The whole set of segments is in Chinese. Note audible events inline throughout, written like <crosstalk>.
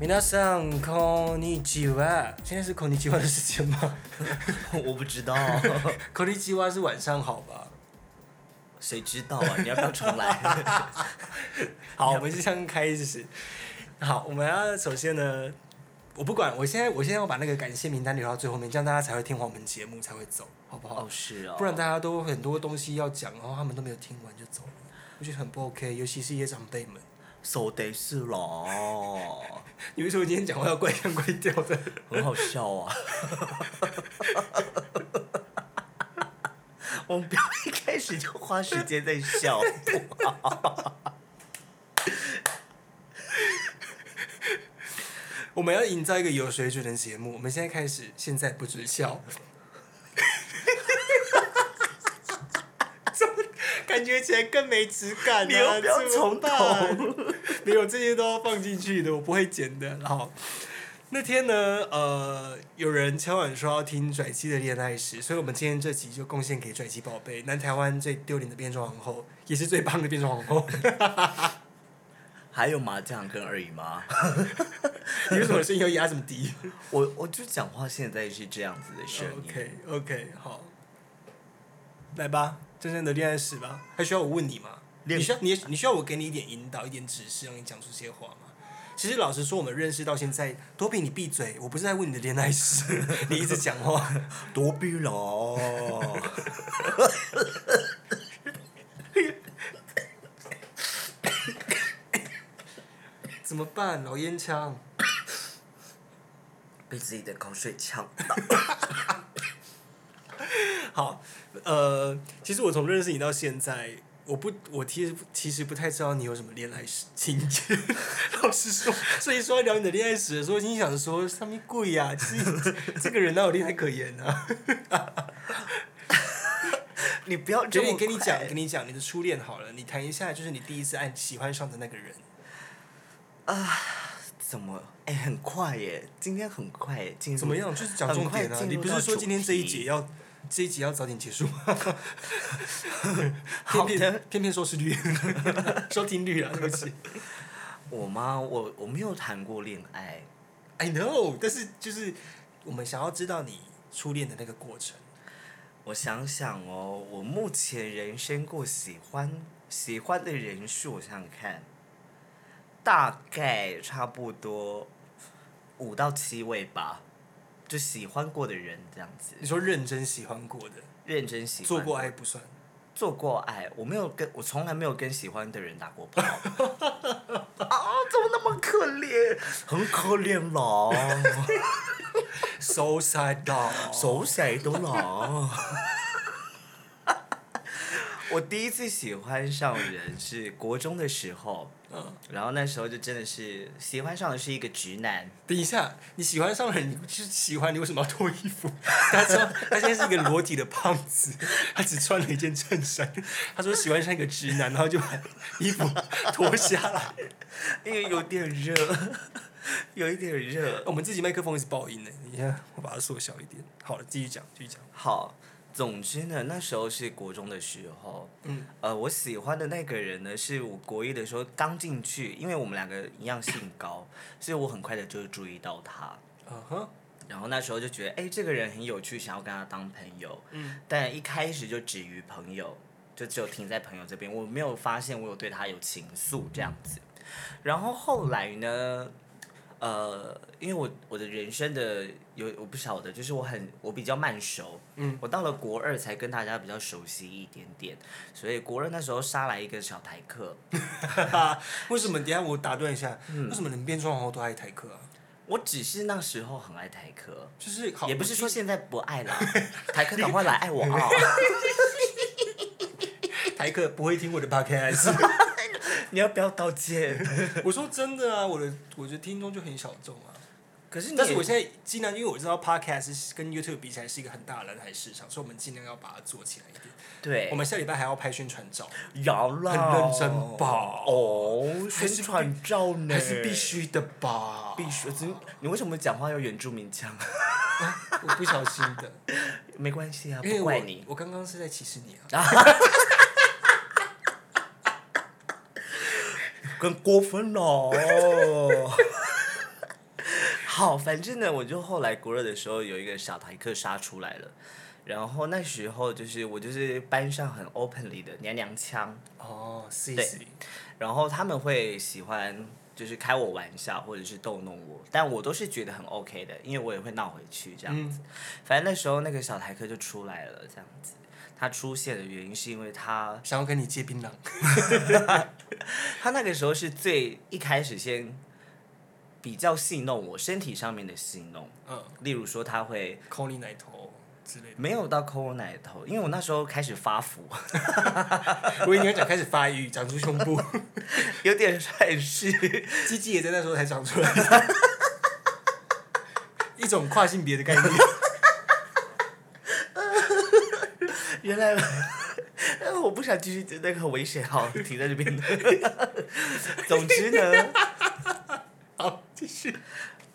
皆さんこんにちは。现在是こんにちは的时间吗？<laughs> 我不知道，こんにちは是晚上好吧？谁知道啊？你要不要重来？<laughs> 好，我们就这样开始。好，我们要首先呢，我不管，我现在我现在要把那个感谢名单留到最后面，这样大家才会听完我们节目才会走，好不好？哦，是哦，不然大家都很多东西要讲，然后他们都没有听完就走了，我觉得很不 OK，尤其是一些长辈们。 So 得是咯，<laughs> 你为什么今天讲话要怪腔怪调的？很好笑啊。<laughs> 我们不要一开始就花时间在笑，<laughs> 我们要营造一个有水准的节目。我们现在开始，现在不准笑。怎么感觉起来更没质感呢、<laughs> 你又不要怎么从头。<laughs> 没有，这些都要放进去的，我不会剪的。然后，那天呢，呃，有人敲碗说要听拽鸡的恋爱史，所以我们今天这集就贡献给拽鸡宝贝，南台湾最丢脸的变装皇后，也是最棒的变装皇后。<laughs> 还有麻将跟二姨妈，你为什么声音要压这么低我我就讲话现在是这样子的声音。？OK OK，好，来吧，真正的恋爱史吧。还需要我问你吗？你需要你你需要我给你一点引导、一点指示，让你讲出这些话吗？其实老实说，我们认识到现在，多比你闭嘴，我不是在问你的恋爱史，<laughs> 你一直讲话。多比咯，怎么办？老烟枪。<coughs> 被自己的口水呛。<laughs> <laughs> 好，呃，其实我从认识你到现在，我不，我其实其实不太知道你有什么恋爱史情节。老实说，所以说要聊你的恋爱史的时候，心想说上面贵呀，其实这个人哪有恋爱可言呢、啊？你不要这么给你跟你讲，快跟你讲你的初恋好了，你谈一下，就是你第一次爱喜欢上的那个人。啊怎么？哎、很快耶！今天很快耶，进入怎么样？就是讲重点啊！你不是说今天这一节要这一集要早点结束吗？<laughs> 好 <laughs> 偏的偏偏偏收视率、<laughs> 收听率啊，对不起。我吗？我我没有谈过恋爱，I know，但是就是我们想要知道你初恋的那个过程。我想想哦，我目前人生过喜欢喜欢的人数，我想想看，大概差不多五到七位吧，就喜欢过的人这样子，你说认真喜欢过的，认真喜欢做过爱不算。做过爱，我没有跟我从来没有跟喜欢的人打过炮。<laughs> 啊，怎么那么可怜？很可怜啦，<laughs> So sad。手谁都啦。我第一次喜欢上人是国中的时候，嗯，然后那时候就真的是喜欢上的是一个直男，等一下，你喜欢上人，你就是喜欢，你为什么要脱衣服？<laughs> 他说他现在是一个裸体的胖子，他只穿了一件衬衫。他说喜欢上一个直男，然后就把衣服脱下来。<laughs> 因为有点热，有一点热。我们自己麦克风一直爆音呢，你看我把它缩小一点。好了，继续讲，继续讲。好，总之呢，那时候是国中的时候，嗯，呃，我喜欢的那个人呢，是我国一的时候刚进去，因为我们两个一样姓高，<coughs> 所以我很快的就注意到他。嗯哼，然后那时候就觉得，哎、这个人很有趣，想要跟他当朋友。嗯，但一开始就止于朋友，就只有停在朋友这边，我没有发现我有对他有情愫这样子。然后后来呢，呃，因为我我的人生的有我不晓得，就是我很我比较慢熟，嗯，我到了国二才跟大家比较熟悉一点点，所以国二那时候杀来一个小台客，<laughs> 为什么？等下我打断一下，嗯为什么你们变装皇后都爱台客啊？我只是那时候很爱台客，就是，也不是说我现在不爱了，<laughs> 台客赶快来爱我啊！<laughs> 台客不会听我的 podcast。你要不要道歉？<laughs> 我说真的啊，我的我觉得听众就很小众啊。可是你但是我现在尽量，因为我知道 podcast 跟 YouTube 比起来是一个很大的蓝海市场，所以我们尽量要把它做起来一点。对我，们下礼拜还要拍宣传照，要啦，很认真吧哦，宣传照呢，还是必须的吧？必须。真你为什么讲话要原住民腔？我不小心的，<laughs> 没关系啊，因为我不怪你。我刚刚是在歧视你啊。<laughs> 更过分了。<laughs> 好，反正呢，我就后来国二的时候有一个小台客杀出来了，然后那时候就是我就是班上很 openly 的娘娘腔，哦，是对是，然后他们会喜欢就是开我玩笑或者是逗弄我，但我都是觉得很 OK 的，因为我也会闹回去这样子。反正那时候那个小台客就出来了，这样子。他出现的原因是因为他 <laughs> 想要跟你借槟榔，<laughs> 他那个时候是最一开始先比较戏弄我身体上面的戏弄，嗯，例如说他会抠你奶头之类的。没有到抠我奶头，因为我那时候开始发福，<laughs> 我以为你要讲开始发育，长出胸部，有点帅气鸡鸡也在那时候才长出来，一种跨性别的概念。原来，呃 <laughs> 我不想继续那个很危险，好停在这边。总之呢，<laughs> 好，继续。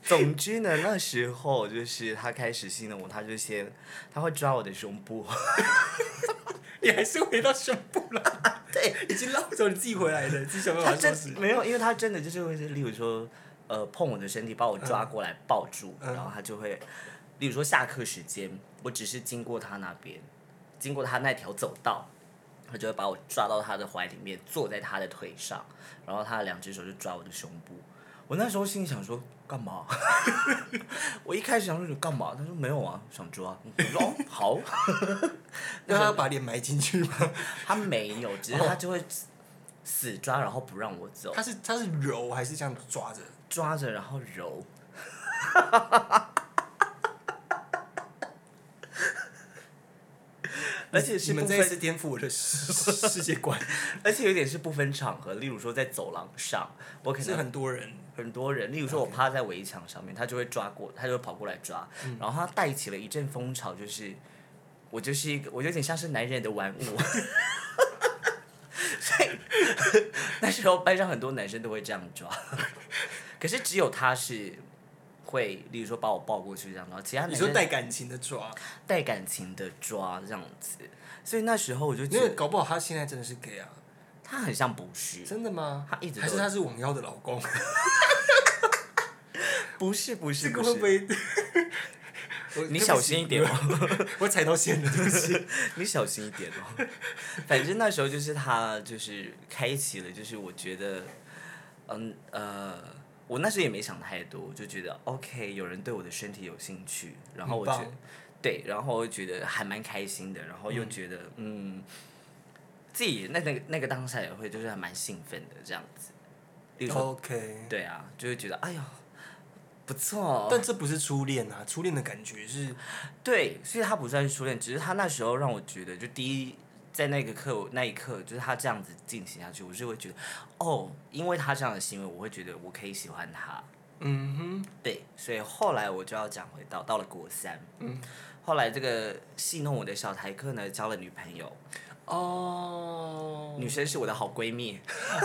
总之呢，那时候就是他开始戏弄我，他就先他会抓我的胸部，<laughs> 你还是回到胸部了，对，已经捞走你自己回来的，自己想办他法收拾。没有，因为他真的就是会是，例如说，呃，碰我的身体，把我抓过来抱住，嗯然后他就会，例如说下课时间，我只是经过他那边，经过他那条走道，他就会把我抓到他的怀里面，坐在他的腿上，然后他的两只手就抓我的胸部。我那时候心里想说干嘛？<laughs> 我一开始想说你干嘛？他说没有啊，想抓。我说哦好，<laughs> 让他把脸埋进去吗？<laughs> 他没有，只是他就会死抓，然后不让我走。他是他是揉还是这样抓着？抓着然后揉。而且是你们不分，这一次颠覆我的世 <laughs> 世界观，而且有点是不分场合，例如说在走廊上，我可是能很多人。很多人，例如说我趴在围墙上面，他就会抓过，他就会跑过来抓，嗯。然后他带起了一阵风潮，就是我就是一个，我有点像是男人的玩物，<laughs> 所以 <laughs> 那时候班上很多男生都会这样抓，可是只有他是会，例如说把我抱过去这样，然后其他你说带感情的抓，带感情的抓这样子，所以那时候我就因觉得为搞不好他现在真的是 gay 啊？他很像不是，真的吗？他一直都还是他是网妖的老公？不是不是这不是，个会不会？<laughs> 我你小心一点哦。<laughs> 我踩到线了，对不起。<laughs> 你小心一点哦。反正那时候就是他，就是开启了，就是我觉得，嗯呃，我那时候也没想太多，我就觉得 OK，有人对我的身体有兴趣，然后我觉对，然后我就觉得还蛮开心的，然后又觉得嗯自己那那个那个当下也会就是还蛮兴奋的这样子。例如说，OK，对啊，就会觉得哎呦不错哦，但这不是初恋啊，初恋的感觉是对，所以他不算是初恋，只是他那时候让我觉得，就第一在那个课那一刻，就是他这样子进行下去，我就会觉得，哦，因为他这样的行为，我会觉得我可以喜欢他。嗯哼，对，所以后来我就要讲回到到了国三，嗯，后来这个戏弄我的小台客呢，交了女朋友，哦，女生是我的好闺蜜，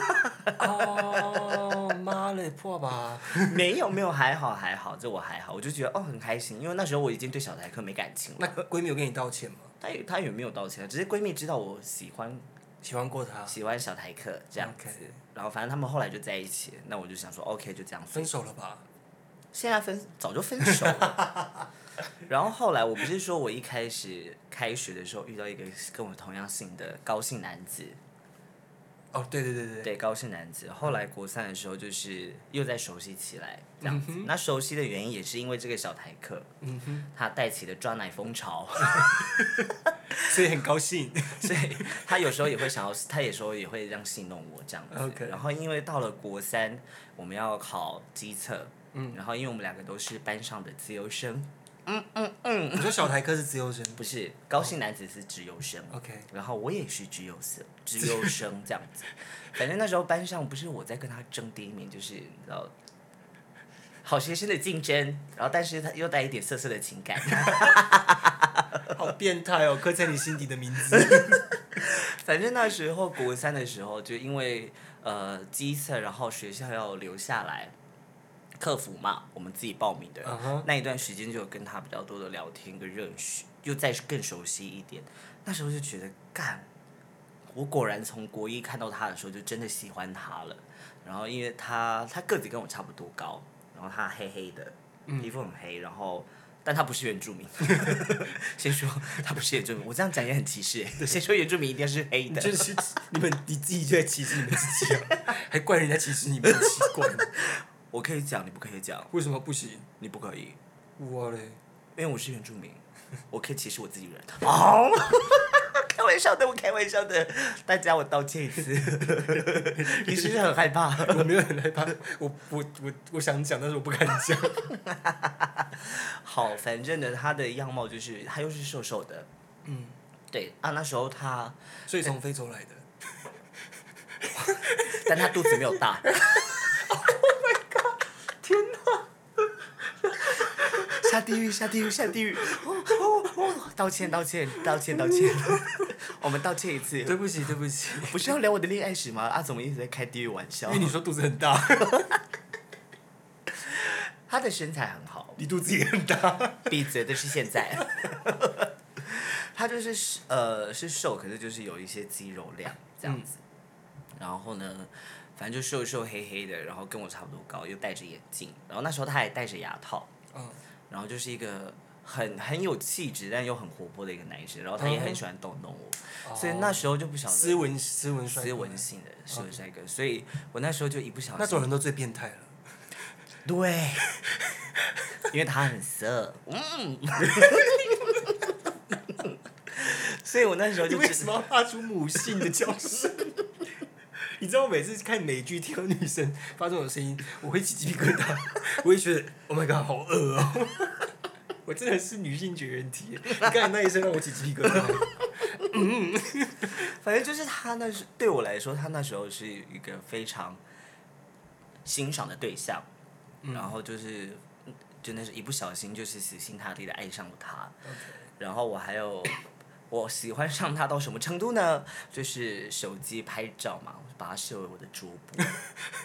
<laughs> 哦，妈嘞，破吧？<laughs> 没有没有还好还好，这我还好，我就觉得哦很开心，因为那时候我已经对小台客没感情了那了，闺蜜有跟你道歉吗？她也她也没有道歉，只是闺蜜知道我喜欢喜欢过他？喜欢小台客这样子 OK 然后反正他们后来就在一起，那我就想说 OK 就这样分手了吧？现在分早就分手了。<laughs> 然后后来我不是说我一开始开学的时候遇到一个跟我同样姓的高姓男子，哦，对对对对，对高姓男子。后来国三的时候就是又再熟悉起来这样子。嗯那熟悉的原因也是因为这个小台客，嗯哼，他带起了抓奶风潮，<laughs> 所以很高兴。<laughs> 所以他有时候也会想要，他有时候也会这样戏弄我这样然后因为到了国三，我们要考机测，嗯然后因为我们两个都是班上的自由生，你说小台科是自由生不是高姓男子是直优生，？OK，然后我也是直优生，直优生这样子。反正那时候班上不是我在跟他争第一名，就是你知道。好学生的竞争，然后但是他又带一点色色的情感，<laughs> 好变态哦，刻在你心底的名字。<laughs> 反正那时候国三的时候，就因为呃机测，然后学校要留下来客服嘛，我们自己报名的。那一段时间就有跟他比较多的聊天跟认识，又再更熟悉一点。那时候就觉得干，我果然从国一看到他的时候就真的喜欢他了。然后因为他他个子跟我差不多高，然后他黑黑的，皮肤很黑，然后但他不是原住民。<laughs> 先说他不是原住民，我这样讲也很歧视欸。先说原住民一定是黑的，就是你们你自己就在歧视你们自己啊，<laughs> 还怪人家歧视你们，奇怪，我可以讲，你不可以讲，为什么不行？你不可以，我嘞，因为我是原住民，<laughs> 我可以歧视我自己人。哦，<laughs> 开玩笑的，我开玩笑的，大家我道歉一次。<laughs> 你是不是很害怕？我没有很害怕，我我我我想讲，但是我不敢讲。好，反正呢，他的样貌就是他又是瘦瘦的，嗯，对啊，那时候他，所以从非洲来的。但他肚子没有大。<laughs> 下地狱，下地狱，下地狱！哦哦哦！道歉，道歉，道歉，道歉！<laughs> 我们道歉一次。对不起，对不起，不是要聊我的恋爱史吗？阿总一直在开地狱玩笑。因为你说肚子很大，<laughs> 他的身材很好，你肚子也很大。闭嘴的是现在。他就是呃是瘦，可是就是有一些肌肉量这样子。然后呢，反正就瘦瘦黑黑的，然后跟我差不多高，又戴着眼镜。然后那时候他还戴着牙套。嗯。然后就是一个很很有气质，但又很活泼的一个男生，然后他也很喜欢逗弄我，所以那时候就不晓得斯文斯文斯文性的斯文帅哥，所以我那时候就一不小心那种人都最变态了，对，因为他很色，嗯，<laughs> 所以我那时候就为什么要发出母性的叫声？你知道我每次看美剧听到女生发这种声音，我会起鸡皮疙瘩，我会觉得 Oh my god，好恶哦！<laughs> 我真的是女性绝缘体，你刚才那一声让我起鸡皮疙瘩。嗯，<laughs> 反正就是他那时对我来说，他那时候是一个非常欣赏的对象，然后就是真的是一不小心就是死心塌地的爱上了他，然后我还有。我喜欢上他到什么程度呢？就是手机拍照嘛，我就把它设为我的桌布。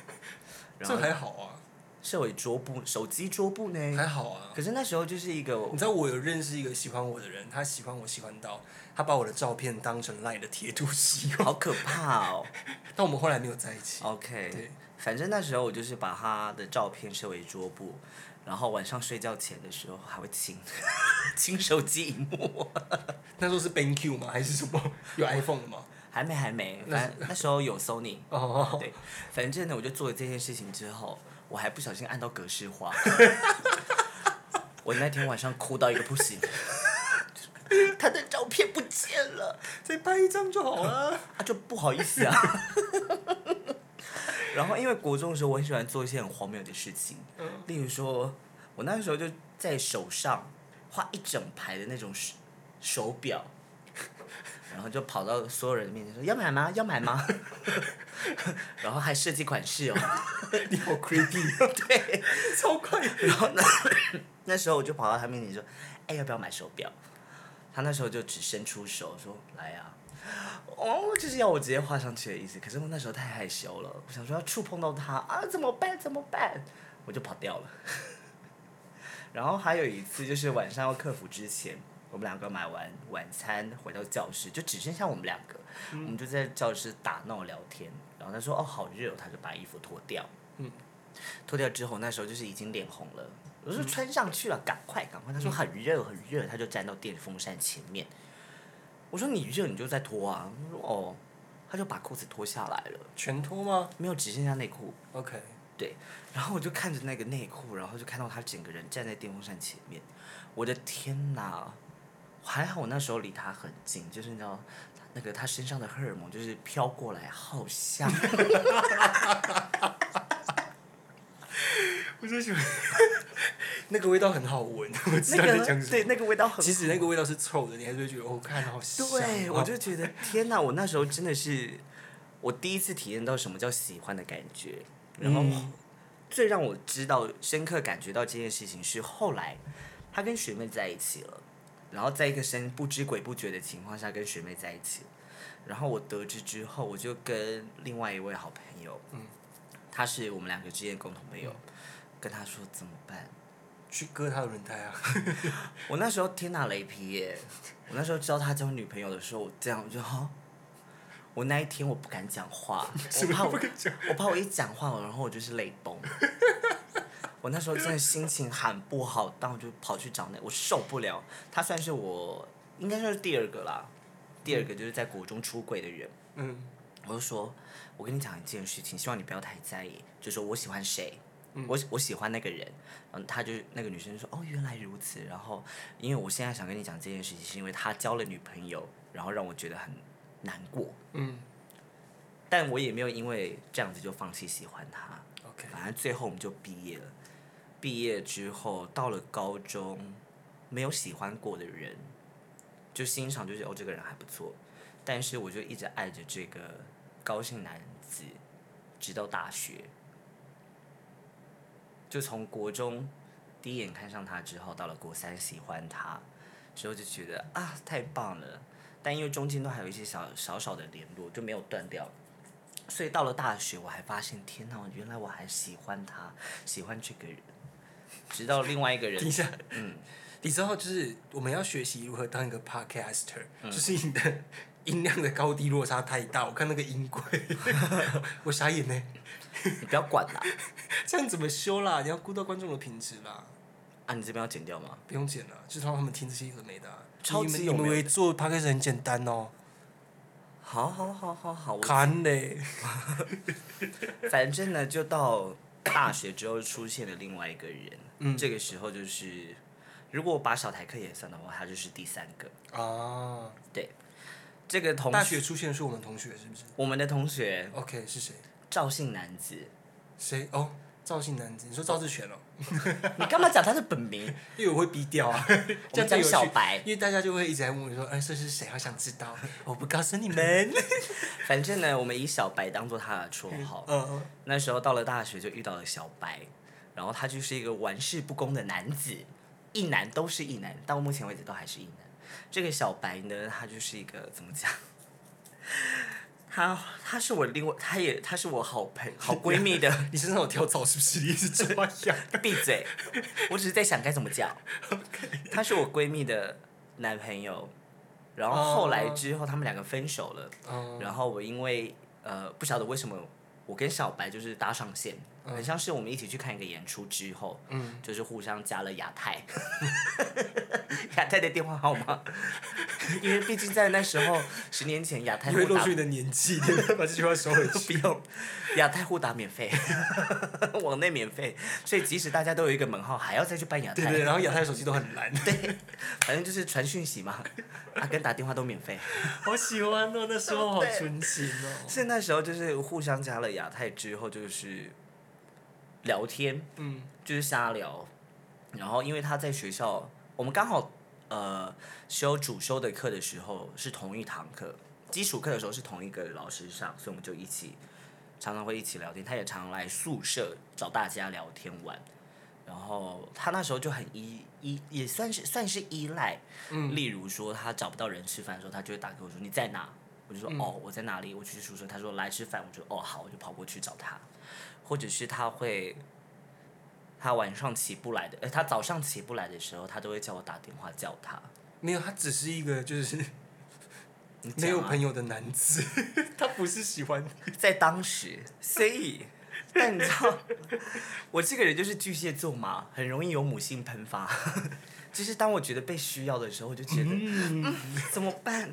<laughs> 这还好啊。设为桌布，手机桌布呢？还好啊。可是那时候就是一个，你知道我有认识一个喜欢我的人，他喜欢我喜欢到他把我的照片当成赖的贴图使用。好可怕哦！<laughs> 但我们后来没有在一起。OK。对。反正那时候我就是把他的照片设为桌布。然后晚上睡觉前的时候还会亲，<laughs> 亲手机荧幕。那时候是 BenQ 吗？还是什么？<laughs> 有 iPhone 的吗？<laughs> 还没，还没。反正那时候有 Sony。哦。对，反正呢，我就做了这件事情之后，我还不小心按到格式化。我那天晚上哭到一个不行。他的照片不见了，再拍一张就好了。啊，就不好意思啊。然后，因为国中的时候，我很喜欢做一些很荒谬的事情，例如说，我那时候就在手上画一整排的那种手手表，<laughs> 然后就跑到所有人面前说：“要买吗？要买吗？” <laughs> 然后还设计款式哦，<laughs> 你好 creepy，对，超快。然后呢，那时候我就跑到他面前说：“哎，要不要买手表？”他那时候就只伸出手说：“来呀。”哦，就是要我直接画上去的意思。可是我那时候太害羞了，我想说要触碰到他啊，怎么办？怎么办？我就跑掉了。<laughs> 然后还有一次，就是晚上要客服之前，我们两个买完晚餐回到教室，就只剩下我们两个，我们就在教室打闹聊天。然后他说：“哦，好热。”他就把衣服脱掉。嗯。脱掉之后，那时候就是已经脸红了。我说：“穿上去了，赶快，赶快。”他说：“很热，很热。”他就站到电风扇前面。我说你热你就再脱啊，他说哦，他就把裤子脱下来了。全脱吗？没有，只剩下内裤。OK。对，然后我就看着那个内裤，然后就看到他整个人站在电风扇前面。我的天哪！还好我那时候离他很近，就是你知道，那个他身上的荷尔蒙就是飘过来，好香。<laughs> 我就喜欢。那个味道很好闻，<laughs> 我知道在讲什么。对，那个味道很。其实那个味道是臭的，你还是会觉得哦，看好香。对，我就觉得天哪！我那时候真的是我第一次体验到什么叫喜欢的感觉。然后最让我知道、深刻感觉到这件事情是后来他跟学妹在一起了，然后在一个深不知鬼不觉的情况下跟学妹在一起。然后我得知之后，我就跟另外一位好朋友，嗯，他是我们两个之间共同朋友，跟他说怎么办。去割他的轮胎啊！<laughs> 我那时候天打雷劈耶！我那时候知道他交女朋友的时候，我这样我就哈，<laughs> 我那一天我不敢讲话，<laughs> 我怕我，我怕我一讲话，然后我就是泪崩。我那时候真的心情很不好，但我就跑去找那，我受不了。他算是我应该算是第二个啦，第二个就是在国中出轨的人。嗯我就说，我跟你讲一件事情，希望你不要太在意，就说我喜欢谁，嗯我我喜欢那个人，嗯，他就那个女生就说，哦，原来如此。然后，因为我现在想跟你讲这件事情，是因为他交了女朋友，然后让我觉得很难过，嗯但我也没有因为这样子就放弃喜欢他。，OK，反正最后我们就毕业了。毕业之后到了高中，没有喜欢过的人，就欣赏就是哦这个人还不错，但是我就一直爱着这个高姓男子，直到大学。就从国中第一眼看上他之后，到了国三喜欢他，之后就觉得啊太棒了，但因为中间都还有一些小小小的联络，就没有断掉。所以到了大学，我还发现，天哪，原来我还喜欢他，喜欢这个人。直到另外一个人 <laughs> 等一，下，嗯，你知道就是我们要学习如何当一个 podcaster，、就是嗯你的音量的高低落差太大，我看那个音轨，<laughs> 我傻眼呢。你不要管啦。<laughs> 这样怎么修啦？你要顾到观众的品质啦，啊，你这边要剪掉吗？不用剪了，就是让他们听这些有的没的啊、超你们你级有没有们以为做 podcast 很简单哦，好好好好好，我看嘞。<laughs> 反正呢，就到大学之后出现了另外一个人，嗯这个时候就是，如果我把小台客也算的话，他就是第三个。哦啊，这个同学，大学出现的是我们同学是不是我们的同学？OK，是谁？赵姓男子，谁？哦，赵姓男子，你说赵志全哦？<laughs> 你干嘛讲他是本名？<laughs> 因为我会逼掉啊，<laughs> 我这样们讲。小白，因为大家就会一直在问我说，哎，这是谁？好想知道。我不告诉你们。反正呢，我们以小白当做他的绰号。嗯嗯。那时候到了大学就遇到了小白，然后他就是一个玩世不恭的男子，一男都是一男，到目前为止都还是一男。这个小白呢，他就是一个怎么讲？他他是我另外，他也他是我好朋好闺蜜的，<laughs> 你身上有跳蚤是不是？你一直这样。<laughs> 闭嘴！我只是在想该怎么讲。<laughs> 他是我闺蜜的男朋友，然后后来之后他们两个分手了，嗯然后我因为呃不晓得为什么我跟小白就是搭上线，很像是我们一起去看一个演出之后，嗯就是互相加了亚太，<laughs> 亚太的电话号码，<laughs> 因为毕竟在那时候十年前亚太你会露出你的年纪，你把这句话收回去 <laughs> 不去。用，亚太互打免费，网内免费，所以即使大家都有一个门号，还要再去办亚太，对对，然后亚太手机都很蓝。反正就是传讯息嘛，啊跟打电话都免费。好喜欢哦，那时候好对纯情哦。是那时候就是互相加了亚太之后，就是聊天，嗯就是瞎聊。然后因为他在学校，我们刚好呃修主修的课的时候是同一堂课，基础课的时候是同一个老师上，所以我们就一起常常会一起聊天。他也常来宿舍找大家聊天玩。然后他那时候就很依依，也算是算是依赖。嗯例如说他找不到人吃饭的时候，他就会打给我说你在哪？我就说、嗯哦我在哪里，我去宿舍。他说来吃饭，我就哦好，我就跑过去找他。或者是他会，他晚上起不来的，呃他早上起不来的时候，他都会叫我打电话叫他。没有，他只是一个就是 <laughs> 你没有朋友的男子，<laughs> 他不是喜欢你。在当时，所以，但你知道，<laughs> 我这个人就是巨蟹座嘛，很容易有母性喷发。就是当我觉得被需要的时候，我就觉得、嗯、怎么办？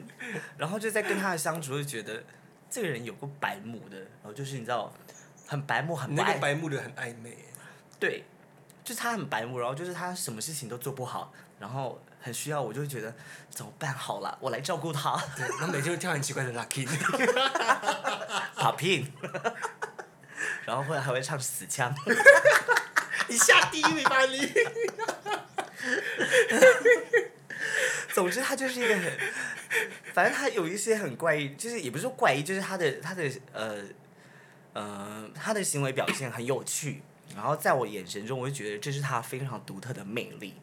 然后就在跟他的相处，就觉得这个人有个白目的，然后就是你知道，很白目，很白那个白目的很暧昧。对，就是他很白目，然后就是他什么事情都做不好，然后很需要我，就会觉得怎么办？好了，我来照顾他。对，然后每天会跳很奇怪的 lucky。<laughs> 然后会还会唱死腔，<laughs> 你下地狱吧你！总之他就是一个很，反正他有一些很怪异，就是也不是说怪异，就是他的他的呃呃他的行为表现很有趣，然后在我眼神中，我就觉得这是他非常独特的魅力，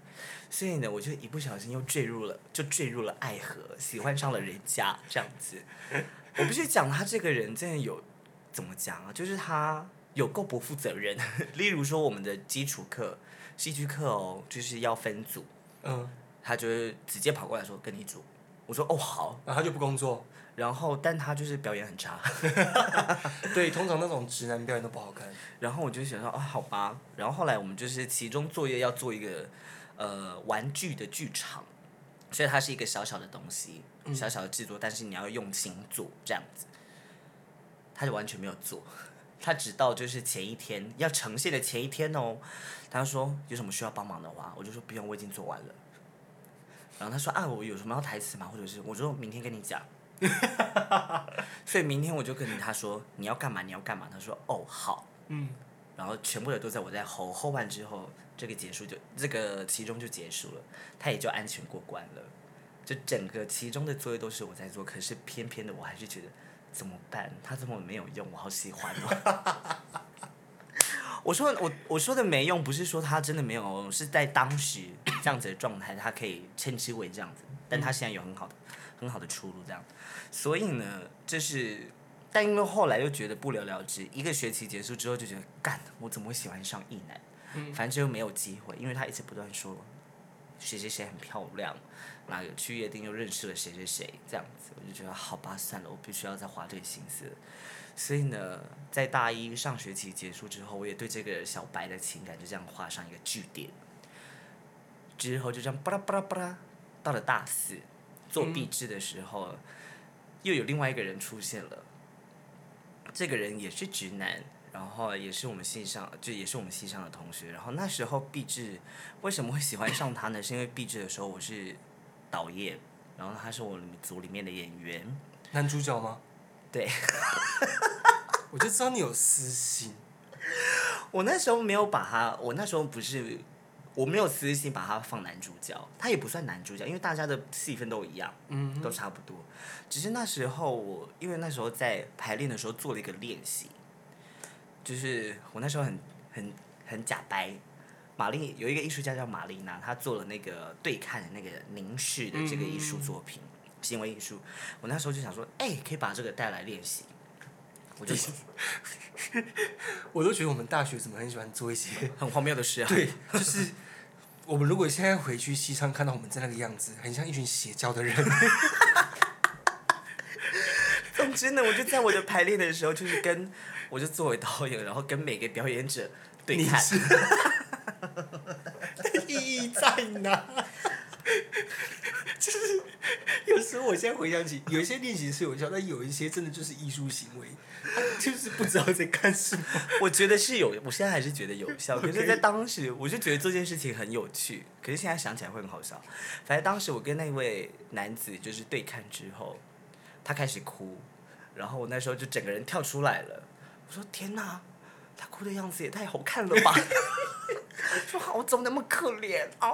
所以呢，我就一不小心又坠入了，就坠入了爱河，喜欢上了人家这样子。我必须讲他这个人真的有怎么讲啊？就是他有够不负责任。<laughs> 例如说我们的基础课、戏剧课哦，就是要分组，嗯，他就是直接跑过来说跟你组，我说哦好，然后他就不工作。然后但他就是表演很差，<laughs> 对，通常那种直男表演都不好看。<laughs> 然后我就想说啊好吧，然后后来我们就是其中作业要做一个呃玩具的剧场，所以它是一个小小的东西，小小的制作，但是你要用心做这样子。他就完全没有做，他直到就是前一天要呈现的前一天哦，他说有什么需要帮忙的话，我就说不用，我已经做完了。然后他说啊，我有什么要台词吗？或者是我说明天跟你讲。<laughs> 所以明天我就跟他说你要干嘛，你要干嘛。他说哦好。嗯。然后全部的都在我在吼吼完之后，这个结束就这个其中就结束了，他也就安全过关了。就整个其中的作业都是我在做，可是偏偏的我还是觉得。怎么办？他这么没有用，我好喜欢哦。<laughs> 我说我我说的没用，不是说他真的没有用，是在当时这样子的状态，他可以称之为这样子。但他现在有很好的很好的出路，这样。所以呢，就是，但因为后来又觉得不了了之，一个学期结束之后就觉得，干，我怎么会喜欢上一男？反正就没有机会，因为他一直不断说，谁谁谁很漂亮。哪个去夜店又认识了谁谁谁这样子，我就觉得好吧，算了，我必须要再花这个心思。所以呢，在大一上学期结束之后，我也对这个小白的情感就这样画上一个句点。之后就这样巴拉巴拉巴拉，到了大四做壁纸的时候，又有另外一个人出现了。这个人也是直男，然后也是我们系上，就也是我们系上的同学。然后那时候壁纸为什么会喜欢上他呢？是因为壁纸的时候我是。导演，然后他是我们组里面的演员，男主角吗？对，<laughs> 我就知道你有私心。<laughs> 我那时候没有把他，我那时候不是，我没有私心把他放男主角，他也不算男主角，因为大家的戏份都一样，嗯，都差不多。只是那时候我，因为那时候在排练的时候做了一个练习，就是我那时候很很很假掰。玛丽有一个艺术家叫玛丽娜，她做了那个对看的那个凝视的这个艺术作品，行为艺术。我那时候就想说，哎，可以把这个带来练习。我就，<laughs> 我都觉得我们大学怎么很喜欢做一些很荒谬的事啊。对，就是我们如果现在回去西昌看到我们在那个样子，很像一群邪教的人。<laughs> 总之呢，我就在我的排练的时候，就是跟我就作为导演，然后跟每个表演者对看。<laughs> 意义在哪？<laughs> 就是 <laughs> 有时候我现在回想起，有一些练习是有效，但有一些真的就是艺术行为，<laughs> 就是不知道在干什么。<laughs> 我觉得是有，我现在还是觉得有效。可是，在当时，我就觉得这件事情很有趣。可是现在想起来会很好笑。反正当时我跟那位男子就是对看之后，他开始哭，然后我那时候就整个人跳出来了。我说：“天哪，他哭的样子也太好看了吧！” <laughs> 说好，我怎么那么可怜啊？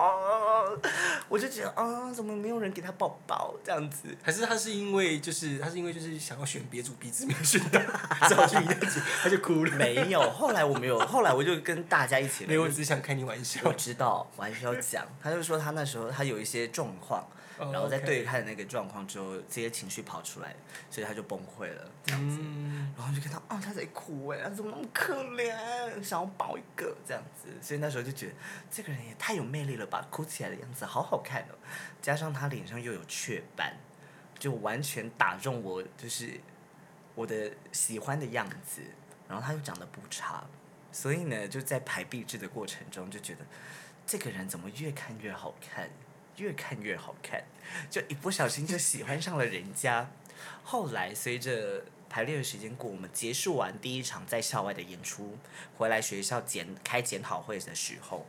我就觉得啊，怎么没有人给他抱抱这样子？还是他是因为就是他是因为就是想要选别组鼻子没选到，只好去你那组，他就哭了。没有，后来我没有，后来我就跟大家一起。没有，我只是想开你玩笑。我知道，我还是要讲。他就说他那时候他有一些状况。然后在对看那个状况之后，这些情绪跑出来，所以他就崩溃了，这样子。然后就看到，哦，他在哭哎，他怎么那么可怜，想要抱一个这样子。所以那时候就觉得，这个人也太有魅力了吧，哭起来的样子好好看哦。加上他脸上又有雀斑，就完全打中我，就是我的喜欢的样子。然后他又长得不差，所以呢，就在排壁纸的过程中，就觉得这个人怎么越看越好看。越看越好看，就一不小心就喜欢上了人家。后来随着排练的时间过，我们结束完第一场在校外的演出，回来学校检开检讨会的时候，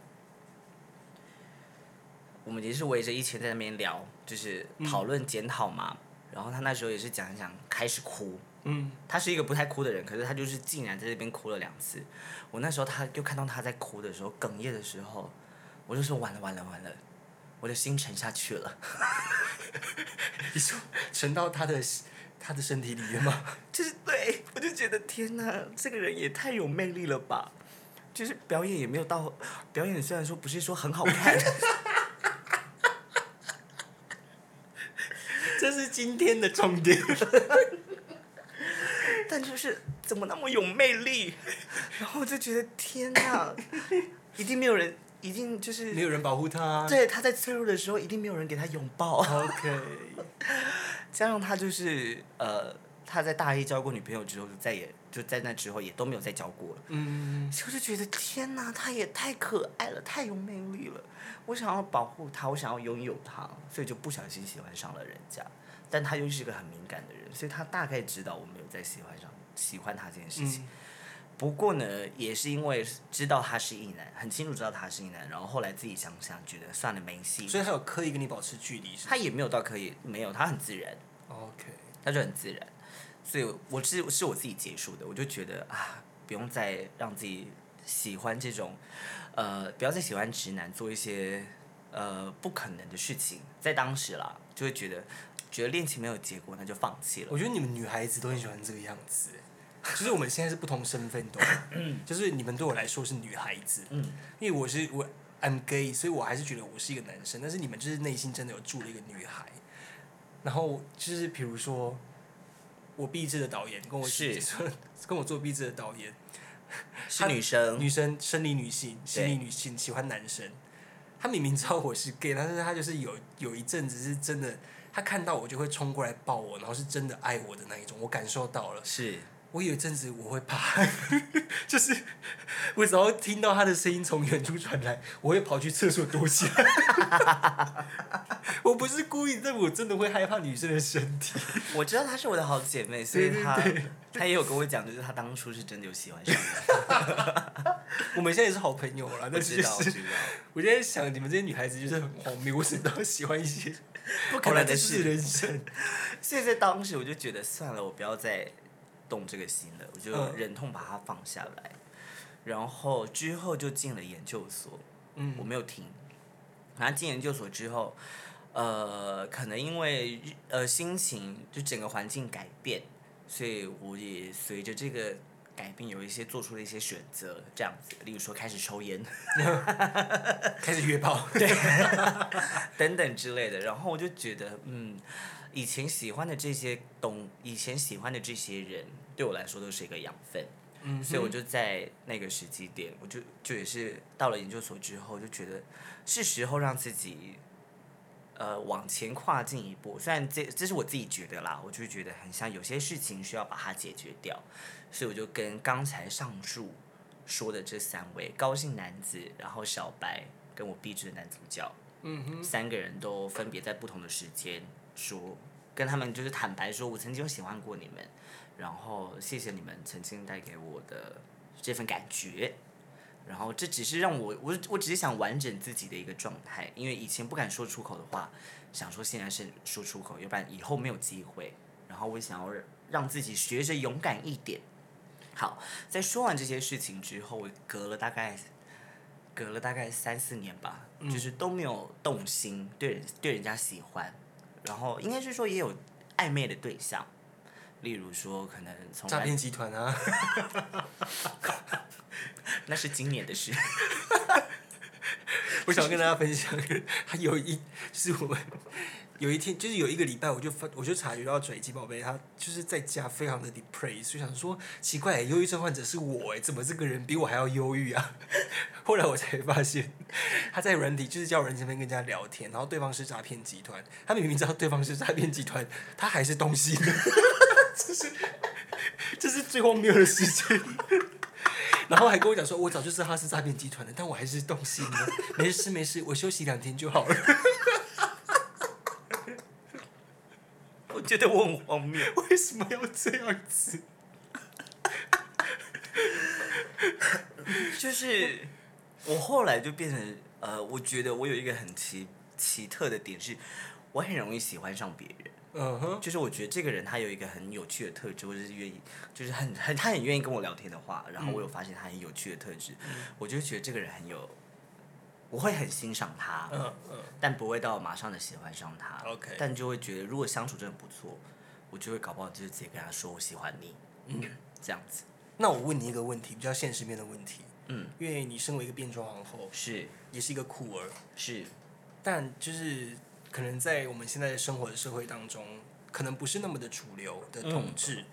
我们也是围着一圈在那边聊，就是讨论检讨嘛。然后他那时候也是讲一讲，开始哭。嗯。他是一个不太哭的人，可是他就是竟然在这边哭了两次。我那时候他就看到他在哭的时候，哽咽的时候，我就说完了完了完了。我的心沉下去了，<laughs> 你说沉到他的他的身体里面吗？<laughs> 就是对，我就觉得天哪，这个人也太有魅力了吧！就是表演也没有到，表演虽然说不是说很好看，<laughs> 这是今天的重点，但就是怎么那么有魅力？然后我就觉得天哪，一定没有人。一定就是没有人保护他。对，他在脆弱的时候，一定没有人给他拥抱。OK。<laughs> 加上他就是呃，他在大一交过女朋友之后，就再也就在那之后也都没有再交过了。嗯，就是觉得天哪，他也太可爱了，太有魅力了。我想要保护他，我想要拥有他，所以就不小心喜欢上了人家。但他又是一个很敏感的人，所以他大概知道我没有在喜欢上喜欢他这件事情。嗯不过呢，也是因为知道他是异男，很清楚知道他是异男，然后后来自己想想，觉得算了没戏。所以他有刻意跟你保持距离，是他也没有到刻意没有，他很自然，OK，他就很自然。所以我是是我自己结束的，我就觉得啊，不用再让自己喜欢这种，呃，不要再喜欢直男做一些呃不可能的事情。在当时啦，就会觉得觉得恋情没有结果，那就放弃了。我觉得你们女孩子都很喜欢这个样子，就是我们现在是不同身份，懂吗？就是你们对我来说是女孩子，嗯。因为我是我 I'm gay，所以我还是觉得我是一个男生，但是你们就是内心真的有住了一个女孩，然后就是比如说我毕制的导演跟我是。<laughs> 跟我做毕制的导演，是女生，女生生理女性，心理女性喜欢男生，他明明知道我是 gay，但是他就是有有一阵子是真的，他看到我就会冲过来抱我，然后是真的爱我的那一种，我感受到了。是我有一阵子我会怕，<laughs> 就是我只要听到他的声音从远处传来，我会跑去厕所躲起来。<laughs> 我不是故意，但我真的会害怕女生的身体。我知道她是我的好姐妹，所以她她也有跟我讲，就是她当初是真的有喜欢上的。<laughs> 我们现在也是好朋友了，我但是知道，我就是知道，我就在想，你们这些女孩子就是很荒谬，为什么都喜欢一些不可能的事。人生。所以在当时我就觉得算了，我不要再动这个心了，我就嗯忍痛把它放下来。然后之后就进了研究所，嗯我没有停。然后进研究所之后，呃，可能因为呃心情就整个环境改变，所以我也随着这个改变有一些做出了一些选择，这样子，例如说开始抽烟 <laughs> 开始约炮。<laughs> 对等等之类的。然后我就觉得，嗯，以前喜欢的这些东，以前喜欢的这些人，对我来说都是一个养分。嗯所以我就在那个时机点，我就就也是到了研究所之后，就觉得是时候让自己，呃，往前跨进一步。虽然这这是我自己觉得啦，我就觉得很像有些事情需要把它解决掉，所以我就跟刚才上述说的这三位高兴男子，然后小白跟我壁纸的男主角，嗯哼，三个人都分别在不同的时间说，跟他们就是坦白说，我曾经有喜欢过你们，然后谢谢你们曾经带给我的这份感觉，然后这只是让我我我只是想完整自己的一个状态，因为以前不敢说出口的话，想说现在是说出口，要不然以后没有机会，然后我想要让自己学着勇敢一点。好，在说完这些事情之后，我隔了大概隔了大概三四年吧，就是都没有动心，对人对人家喜欢，然后应该是说也有暧昧的对象，例如说可能从诈骗集团啊，<laughs> 那是今年的事，<laughs> 我想跟大家分享，还有一就是我们有一天，就是有一个礼拜，我就发，我就察觉到拽鸡宝贝他就是在家非常的 depressed，就想说奇怪，忧郁症患者是我哎，怎么这个人比我还要忧郁啊？<laughs> 后来我才发现，他在软体就是叫人这边跟人家聊天，然后对方是诈骗集团，他明明知道对方是诈骗集团，他还是动心的，<laughs> 这是这是最荒谬的事情。然后还跟我讲说，我早就知道他是诈骗集团的，但我还是动心了。没事没事，我休息两天就好了。觉得我很荒谬。为什么要这样子？<laughs> 就是我后来就变成呃，我觉得我有一个很奇奇特的点是，我很容易喜欢上别人。嗯哼，就是我觉得这个人他有一个很有趣的特质，或者是愿意，就是很很他很愿意跟我聊天的话，然后我有发现他很有趣的特质，我就觉得这个人很有，我会很欣赏他，嗯嗯，但不会到马上的喜欢上他。OK 但就会觉得如果相处真的不错，我就会搞不好就是直接跟他说我喜欢你，嗯，这样子，那我问你一个问题，比较现实面的问题。嗯，因为你身为一个变装皇后，是也是一个酷儿，是，但就是可能在我们现在生活的社会当中，可能不是那么的主流的统治。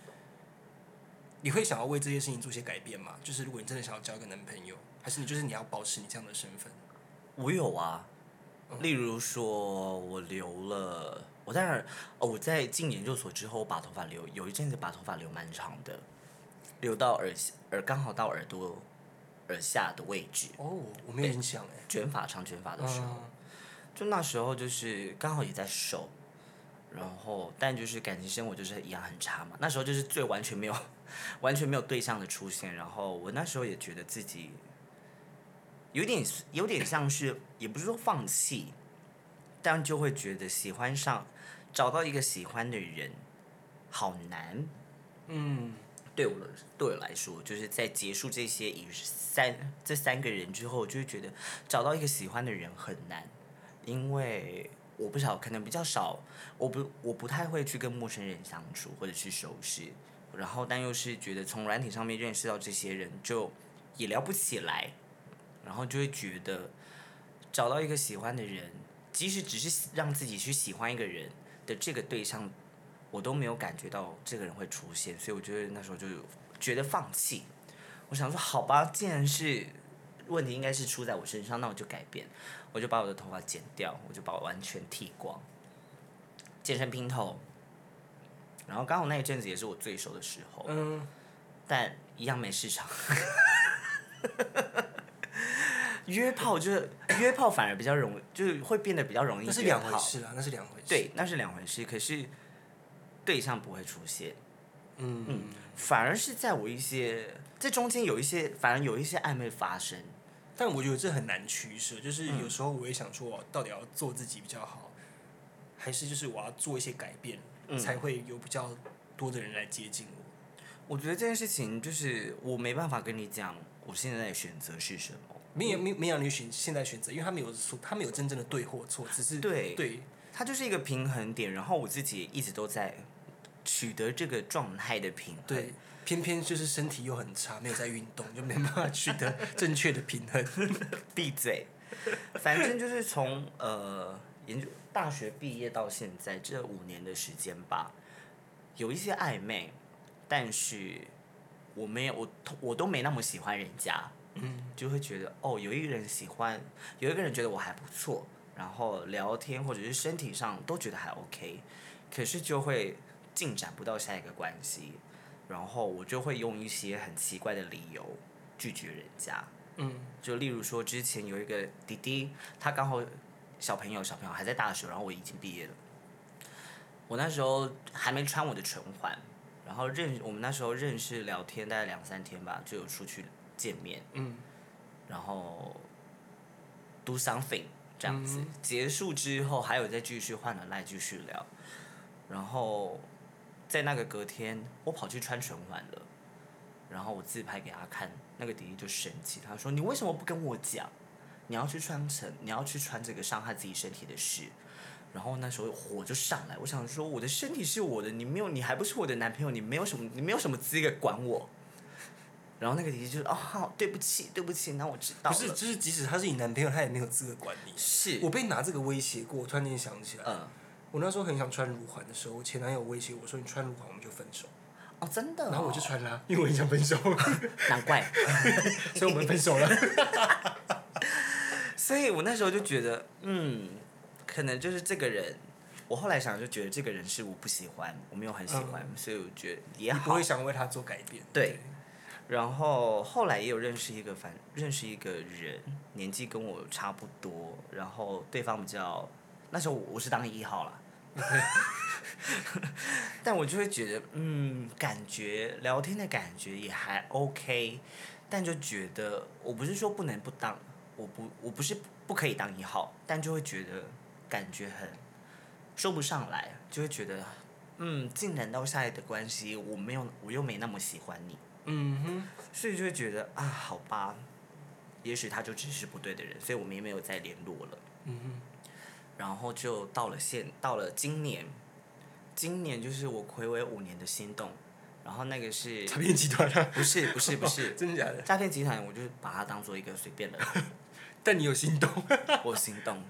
你会想要为这些事情做些改变吗？就是如果你真的想要交一个男朋友，还是你就是你要保持你这样的身份？我有啊，例如说我留了，我我当然，哦，我在进研究所之后，我把头发留有一阵子把头发留蛮长的，留到耳耳刚好到耳朵耳下的位置。哦，我没有印象哎。卷发长卷发的时候，嗯就那时候就是刚好也在瘦，然后但就是感情生活就是一样很差嘛。那时候就是最完全没有 <laughs> 完全没有对象的出现，然后我那时候也觉得自己有点有点像是也不是说放弃，但就会觉得喜欢上找到一个喜欢的人好难。嗯，对我对我来说，就是在结束这些以三这三个人之后，就会觉得找到一个喜欢的人很难，因为我不少可能比较少，我不我不太会去跟陌生人相处或者去熟识，然后但又是觉得从软体上面认识到这些人就也聊不起来，然后就会觉得找到一个喜欢的人，即使只是让自己去喜欢一个人的这个对象。我都没有感觉到这个人会出现，所以我觉得那时候就觉得放弃。我想说，好吧，既然是问题应该是出在我身上，那我就改变，我就把我的头发剪掉，我就把我完全剃光，剪成平头。然后刚好那一阵子也是我最熟的时候，嗯，但一样没市场。<laughs> 约炮就是约炮，<coughs> 反而比较容易，就是会变得比较容易。那是两回事啊，那是两回事。对，那是两回事。可是对象不会出现，嗯嗯，反而是在我一些这中间有一些，反而有一些暧昧发生。但我觉得这很难取舍，就是嗯有时候我也想说，我到底要做自己比较好，还是就是我要做一些改变，嗯才会有比较多的人来接近我。我觉得这件事情就是我没办法跟你讲我现在的选择是什么。没有没没有让你选现在选择，因为他没有说他没有真正的对或错，只是对对它就是一个平衡点，然后我自己一直都在取得这个状态的平衡。对，偏偏就是身体又很差，没有在运动，就没办法取得正确的平衡。<laughs> 闭嘴。反正就是从呃研究大学毕业到现在这五年的时间吧，有一些暧昧，但是我没有我我都没那么喜欢人家，嗯，就会觉得哦，有一个人喜欢，有一个人觉得我还不错，然后聊天或者是身体上都觉得还 OK，可是就会进展不到下一个关系，然后我就会用一些很奇怪的理由拒绝人家。嗯，就例如说，之前有一个弟弟，他刚好小朋友小朋友还在大学，然后我已经毕业了。我那时候还没穿我的唇环，然后认我们那时候认识聊天大概两三天吧，就有出去见面，嗯，然后 do something 这样子，嗯结束之后还有再继续换了赖继续聊，然后在那个隔天我跑去穿唇环了，然后我自拍给他看，那个弟弟就生气，他说你为什么不跟我讲？你要去穿成，你要去穿这个伤害自己身体的事。然后那时候火就上来，我想说我的身体是我的，你没有，你还不是我的男朋友，你没有什么，你没有什么资格管我。然后那个姐姐就说：“哦，好，对不起，对不起，那我知道了。”不是，就是即使他是你男朋友，他也没有资格管你。是，我被拿这个威胁过，我突然间想起来，嗯，我那时候很想穿乳环的时候，我前男友威胁我说：“你穿乳环我们就分手。哦，真的、哦。然后我就穿啦，因为我很想分手，<laughs> 难怪。<laughs> 所以我们分手了。<laughs> 所以我那时候就觉得，嗯，可能就是这个人。我后来想就觉得这个人是我不喜欢，我没有很喜欢，所以我觉得也好你不会。想为他做改变。对然后后来也有认识一个反认识一个人，年纪跟我差不多，然后对方比较那时候我是当一号啦，<laughs> 但我就会觉得嗯，感觉聊天的感觉也还 OK，但就觉得我不是说不能不当，我不我不是不可以当一号，但就会觉得感觉很说不上来，就会觉得嗯，进展到下来的关系，我没有我又没那么喜欢你。嗯哼，所以就会觉得啊，好吧，也许他就只是不对的人，所以我们也没有再联络了。嗯哼，然后就到了现，到了今年，今年就是我暌违五年的心动，然后那个是诈骗集团啊？不是不是不是 <laughs> 真的假的？诈骗集团，我就把它当做一个随便的人，<laughs> 但你有心动？<laughs> 我有心动，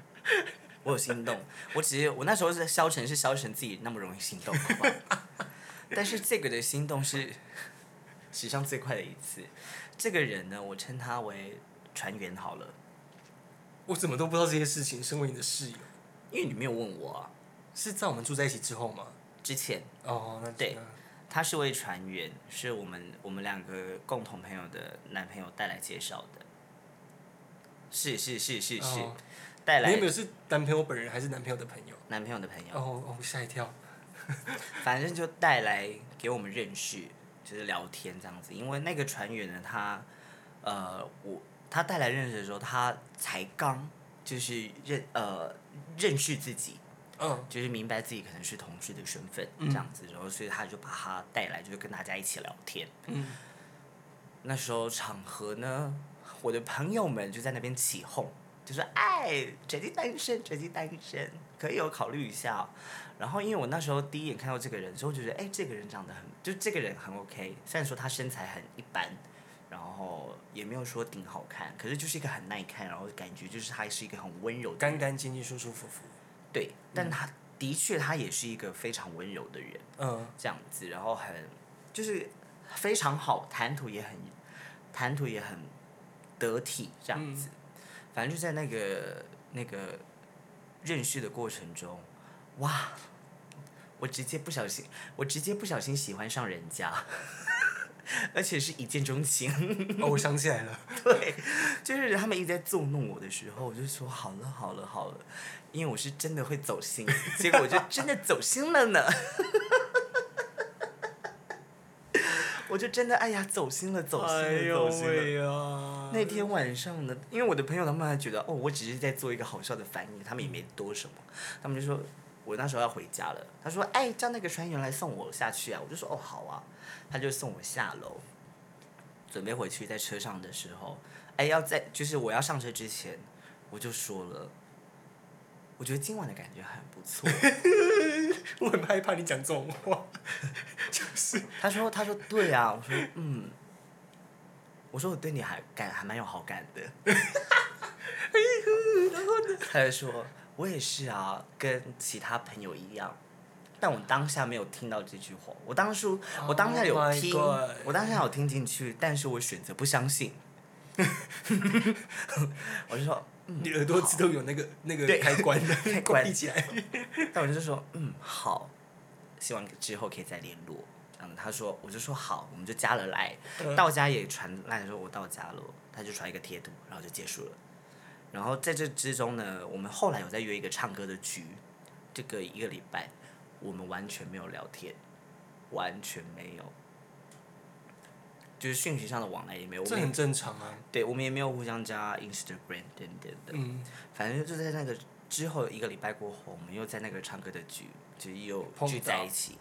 我有心动，我只是我那时候是消沉，是消沉自己那么容易心动，好不好？但是这个的心动是史上最快的一次。这个人呢，我称他为船员好了，我怎么都不知道这些事情？身为你的室友，因为你没有问我啊。是在我们住在一起之后吗？之前哦，那对他是位船员，是我们我们两个共同朋友的男朋友带来介绍的。是是是是是，哦带来你有没有是男朋友本人还是男朋友的朋友？男朋友的朋友，哦哦，吓一跳。<laughs> 反正就带来给我们认识，就是聊天这样子。因为那个船员呢，他呃，我他带来认识的时候，他才刚就是认呃认识自己，嗯就是明白自己可能是同志的身份嗯这样子，然后所以他就把他带来，就是跟大家一起聊天。嗯，那时候场合呢，我的朋友们就在那边起哄，就说：“哎，最近单身，最近单身，可以有考虑一下哦、然后因为我那时候第一眼看到这个人的时候，我就觉得哎，这个人长得很，就这个人很 OK，虽然说他身材很一般，然后也没有说顶好看，可是就是一个很耐看，然后感觉就是他是一个很温柔的干干净净、舒舒服服。对，但他的确他也是一个非常温柔的人。嗯这样子，然后很就是非常好，谈吐也很谈吐也很得体，这样子。反正就在那个那个认识的过程中，哇！我直接不小心，我直接不小心喜欢上人家，<laughs> 而且是一见钟情。哦，我想起来了。对，就是他们一直在纵弄我的时候，我就说好了好了好了，因为我是真的会走心，结果我就真的走心了呢。我就真的哎呀走心了，走心了，哎走心了。那天晚上呢，因为我的朋友他们还觉得哦，我只是在做一个好笑的反应，他们也没多什么，他们就说我那时候要回家了，他说哎叫那个船员来送我下去啊，我就说哦好啊，他就送我下楼，准备回去在车上的时候，哎要在就是我要上车之前，我就说了，我觉得今晚的感觉很不错，<laughs> 我很害怕你讲这种话，就是。他说他说对啊，我说嗯。我说我对你还感还蛮有好感的，<laughs> 他就说我也是啊，跟其他朋友一样，但我当下没有听到这句话，我当初我当下有 Oh 听我当下有听进去，但是我选择不相信，<laughs> 我就说你耳朵自动有那个那个开关的，<laughs> 开关闭起来。<laughs> 但我就说，嗯，好，希望之后可以再联络。嗯，他说，我就说好，我们就加了来。嗯到家也传来说我到家了，他就传一个贴图，然后就结束了。然后在这之中呢，我们后来有在约一个唱歌的局，这个一个礼拜，我们完全没有聊天，完全没有，就是讯息上的往来也没有，我们这很正常啊。对我们也没有互相加 Instagram 等等的。嗯，反正就在那个之后一个礼拜过后，我们又在那个唱歌的局，就又聚在一起，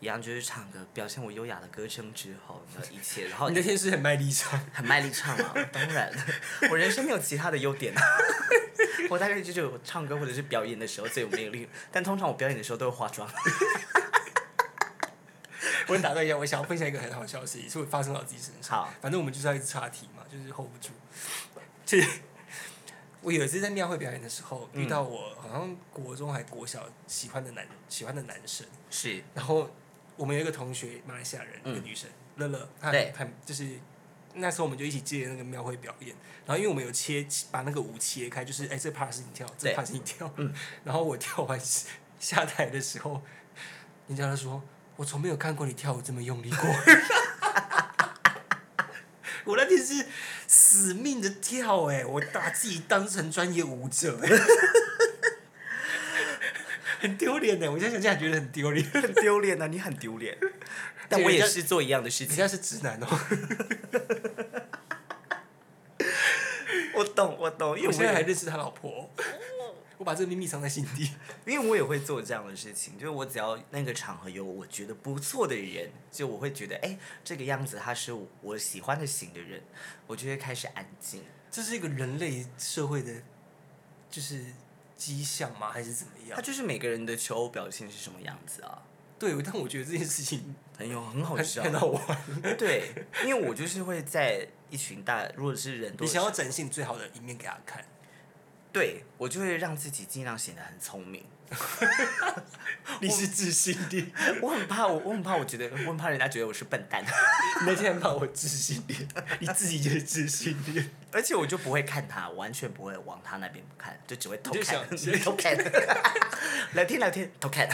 一样就是唱歌，表现我优雅的歌声之后，那一切，然后 <laughs> 你那天是很卖力唱。<laughs> 很卖力唱啊，当然，<laughs> 我人生没有其他的优点啊，我大概就是我唱歌或者是表演的时候最有魅力，但通常我表演的时候都会化妆。我打断一下，我想要分享一个很好笑的事情，是会发生到自己身上。好，反正我们就是要一直岔题嘛，就是 hold 不住。就是我有一次在庙会表演的时候，嗯遇到我好像国中还国小喜欢的男喜欢的男生，是。然后我们有一个同学，马来西亚人，一个嗯女生，乐乐，她对很就是那时候我们就一起接那个庙会表演，然后因为我们有切把那个舞切开，就是哎、这 part 是你跳，这对。part 是你跳，嗯。<laughs> 然后我跳完下台的时候，人家就说，我从没有看过你跳舞这么用力过。<laughs> 我那天是死命的跳哎、我把自己当成专业舞者哎、<laughs> 很丢脸哎，我现在想起来觉得很丢脸。很丢脸啊，你很丢脸，<laughs> 但我也是做一样的事情。人家是直男哦，我懂，我懂，因为我现在也还认识他老婆，我把这个秘密藏在心底。<laughs> 因为我也会做这样的事情，就是我只要那个场合有我觉得不错的人，就我会觉得，哎、这个样子他是我喜欢的型的人，我就会开始安静。这是一个人类社会的，就是迹象吗？还是怎么样？他就是每个人的求偶表现是什么样子啊，对，但我觉得这件事情很有很好很笑。很好玩。对，因为我就是会在一群大，如果是人多你想要展现最好的一面给他看，对我就会让自己尽量显得很聪明，<laughs> 你是自信的，<laughs> 我很怕我，我很怕我觉得，我很怕人家觉得我是笨蛋，<laughs> 你那天骂我自信恋，你自己就是自信的。而且我就不会看他，完全不会往他那边看，就只会偷就看，想偷看，聊天聊天偷看，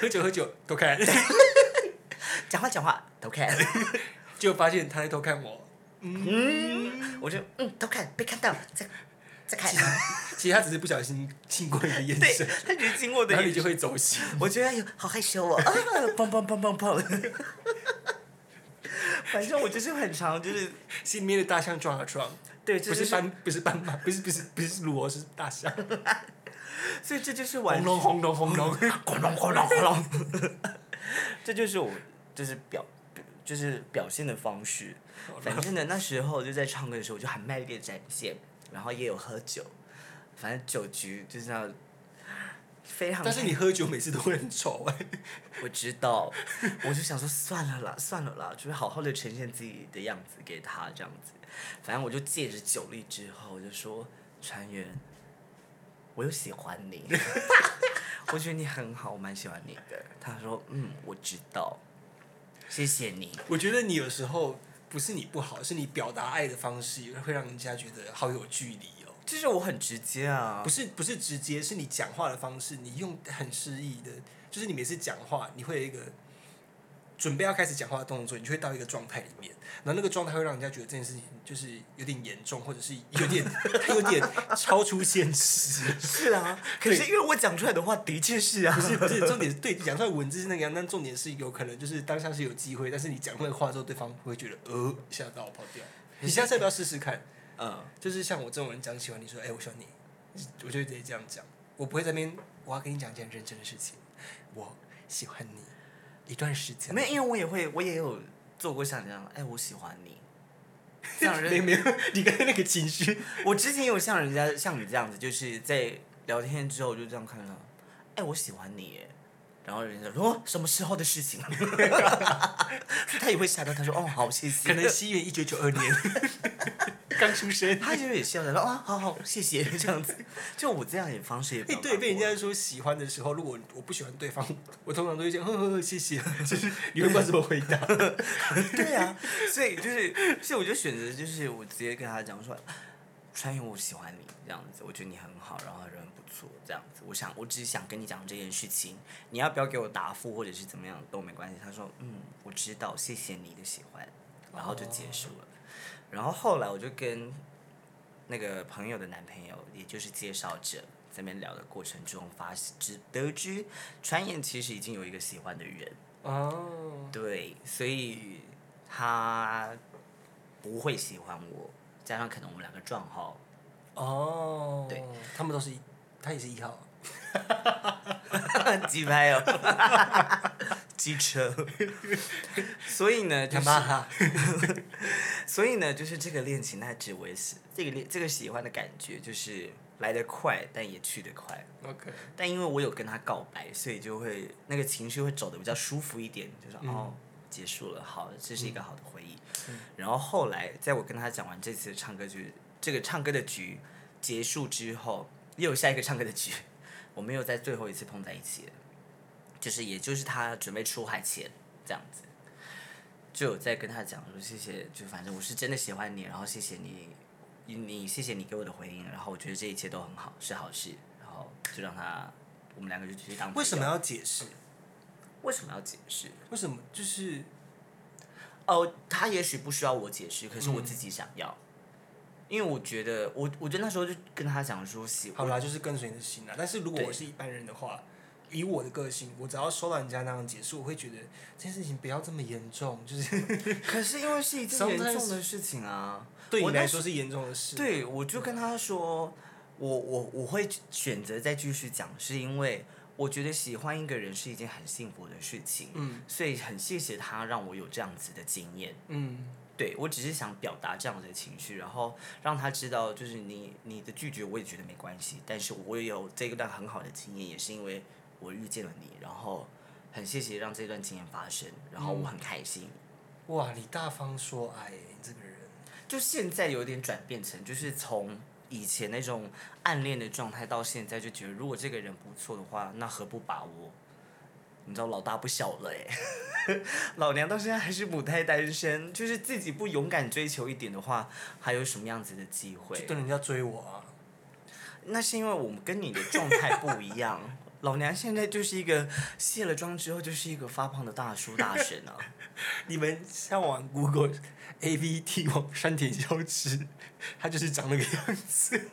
喝酒喝酒偷看，讲话讲话偷看，就发现他在偷看我。我就嗯偷看被看到，再再看，其实他只是不小心经过你的眼神，，他只是经过的眼神，然后你就会走心。我觉得哎呦好害羞哦，<laughs> 啊砰砰砰砰砰，<laughs> 反正我就是很常就是心里面的大象撞啊撞，对，这就是不斑，不是斑马，不是不是不是鹿哦，是大象。<laughs> 所以这就是完轰隆轰隆轰隆，轰隆轰隆轰隆，这就是我就是表就是表现的方式。反正呢，那时候就在唱歌的时候，我就很卖力的展现，然后也有喝酒，反正酒局就是这样，非常。但是你喝酒每次都会很丑哎。我知道，我就想说算了啦，算了啦，就是好好的呈现自己的样子给他这样子。反正我就借着酒力之后，我就说船员，我有喜欢你，我觉得你很好，我蛮喜欢你的。他说嗯，我知道，谢谢你。我觉得你有时候不是你不好，是你表达爱的方式会让人家觉得好有距离哦。就是我很直接啊不，是不是直接，是你讲话的方式，你用很诗意的，就是你每次讲话，你会有一个准备要开始讲话的动作，你就会到一个状态里面，然后那个状态会让人家觉得这件事情就是有点严重，或者是有点它 <laughs> 有点超出现实。是啊。可是因为我讲出来的话的确是啊，不是不是，重点是对讲出来文字是那个样，但重点是有可能就是当下是有机会，但是你讲那个话之后，对方会觉得呃吓到跑掉。<laughs> 你下次要不要试试看？嗯，就是像我这种人讲喜欢你说，哎、我喜欢你，我就直接这样讲，我不会在那边我要跟你讲一件认真的事情，我喜欢你一段时间。没有，因为我也会，我也有做过像这样，哎，我喜欢你。<laughs> 像人没有没有，<laughs> 你刚才那个情绪，我之前有像人家像你这样子，就是在聊天之后就这样看到，哎、我喜欢你耶，然后人家说哦什么时候的事情，<laughs> 他也会吓到，他说哦好谢谢，可能西元一九九二年。<laughs> 刚出生。他就也笑的说啊好好谢谢这样子，就我这样的方式也哎、对，被人家说喜欢的时候，如果我不喜欢对方，我通常都会讲呵呵呵，谢谢，就是你会不知道怎么回答。<laughs> 对啊，所以就是，所以我就选择就是我直接跟他讲说，川原我喜欢你这样子，我觉得你很好，然后错这样子，我想我只是想跟你讲这件事情，你要不要给我答复或者是怎么样都没关系。他说嗯，我知道，谢谢你的喜欢，然后就结束了。然后后来我就跟那个朋友的男朋友，也就是介绍者。在那边聊的过程中，发知得知川原其实已经有一个喜欢的人，哦，对，所以他不会喜欢我，加上可能我们两个撞号，哦，对，他们都是一，他也是一号。<laughs> 鸡拍哦，<laughs> 机车，所以呢，就是，哈，<laughs> 所以呢，就是这个恋情它只维持这个恋这个喜欢的感觉，就是来得快，但也去得快。OK，但因为我有跟他告白，所以就会那个情绪会走的比较舒服一点，就说、哦，结束了，好，这是一个好的回忆。然后后来，在我跟他讲完这次唱歌局，这个唱歌的局结束之后，又有下一个唱歌的局，<laughs> 我们又在最后一次碰在一起了，就是也就是他准备出海前这样子，就有在跟他讲说谢谢，就反正我是真的喜欢你，然后谢谢你，你你谢谢你给我的回应，然后我觉得这一切都很好，是好事，然后就让他我们两个就继续当朋友。为什么要解释？为什么要解释？为什么？就是哦，他也许不需要我解释，可是我自己想要，因为我觉得我我觉得那时候就跟他讲说喜好啦，就是跟随你的心啦。但是如果我是一般人的话，以我的个性，我只要收到人家那样解释，我会觉得这件事情不要这么严重，就是 <laughs> 可是因为是一件严重的事情啊，<laughs> 对你来说是严重的事。对，我就跟他说，我我我会选择再继续讲，是因为我觉得喜欢一个人是一件很幸福的事情，嗯所以很谢谢他让我有这样子的经验。嗯，对我只是想表达这样的情绪，然后让他知道，就是你你的拒绝我也觉得没关系，但是我也有这一段很好的经验，也是因为我遇见了你，然后很谢谢让这段经验发生，然后我很开心。哇，你大方说爱，你这个人，就现在有点转变成，就是从以前那种暗恋的状态，到现在就觉得，如果这个人不错的话，那何不把握？你知道老大不小了哎，<laughs> 老娘到现在还是母胎单身，就是自己不勇敢追求一点的话，还有什么样子的机会？等人家追我啊！那是因为我们跟你的状态不一样。<laughs> 老娘现在就是一个卸了妆之后就是一个发胖的大叔大神啊！<laughs> 你们上网 Google A V T 王山田孝之，他就是长那个样子。